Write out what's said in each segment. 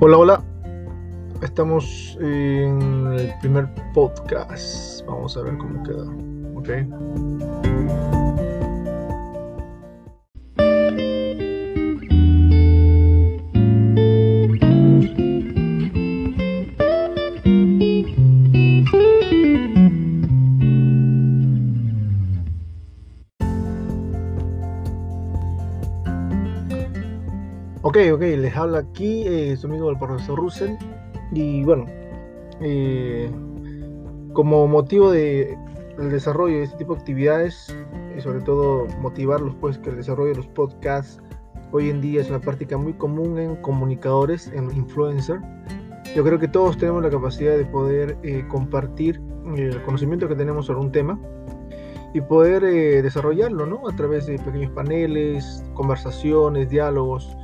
Hola, hola. Estamos en el primer podcast. Vamos a ver cómo queda. Ok. Ok, ok, les habla aquí eh, su amigo el profesor Russell. Y bueno, eh, como motivo de el desarrollo de este tipo de actividades y sobre todo motivarlos pues que el desarrollo de los podcasts hoy en día es una práctica muy común en comunicadores, en influencer. Yo creo que todos tenemos la capacidad de poder eh, compartir el conocimiento que tenemos sobre un tema y poder eh, desarrollarlo ¿no? a través de pequeños paneles, conversaciones, diálogos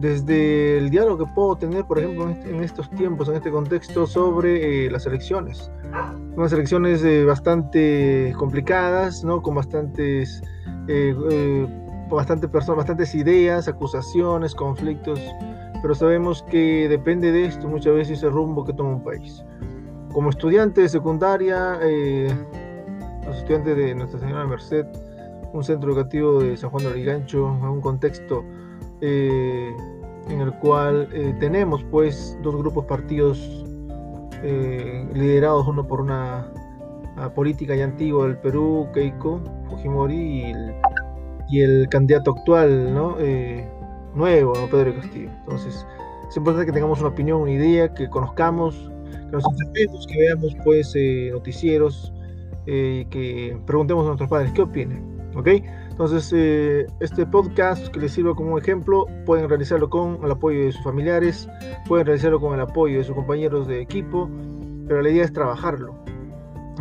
desde el diálogo que puedo tener, por ejemplo, en estos tiempos, en este contexto, sobre eh, las elecciones. Unas elecciones eh, bastante complicadas, ¿no? con bastantes, eh, eh bastante personas, bastantes ideas, acusaciones, conflictos, pero sabemos que depende de esto muchas veces el rumbo que toma un país. Como estudiante de secundaria, eh, los estudiantes de Nuestra Señora Merced, un centro educativo de San Juan de Origancho, en un contexto eh, en el cual eh, tenemos pues dos grupos partidos eh, liderados uno por una, una, política ya antigua del Perú, Keiko Fujimori, y el, candidato actual, ¿no? Nuevo, ¿no? Pedro Castillo. Entonces, es importante que tengamos una opinión, una idea, que conozcamos, que nos informemos, que veamos pues noticieros, que preguntemos a nuestros padres qué opinan, ¿ok? Entonces, eh, este podcast que les sirva como ejemplo, pueden realizarlo con el apoyo de sus familiares, pueden realizarlo con el apoyo de sus compañeros de equipo, pero la idea es trabajarlo.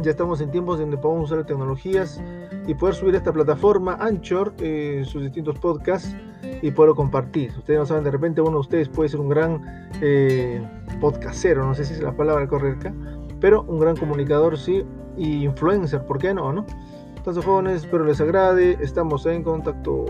Ya estamos en tiempos donde podemos usar tecnologías y poder subir a esta plataforma Anchor eh, sus distintos podcasts y poderlo compartir. Ustedes no saben, de repente uno de ustedes puede ser un gran eh, podcastero, no sé si es la palabra correcta, pero un gran comunicador sí, y influencer, ¿por qué no? no? Entonces jóvenes, les agrade, estamos en contacto.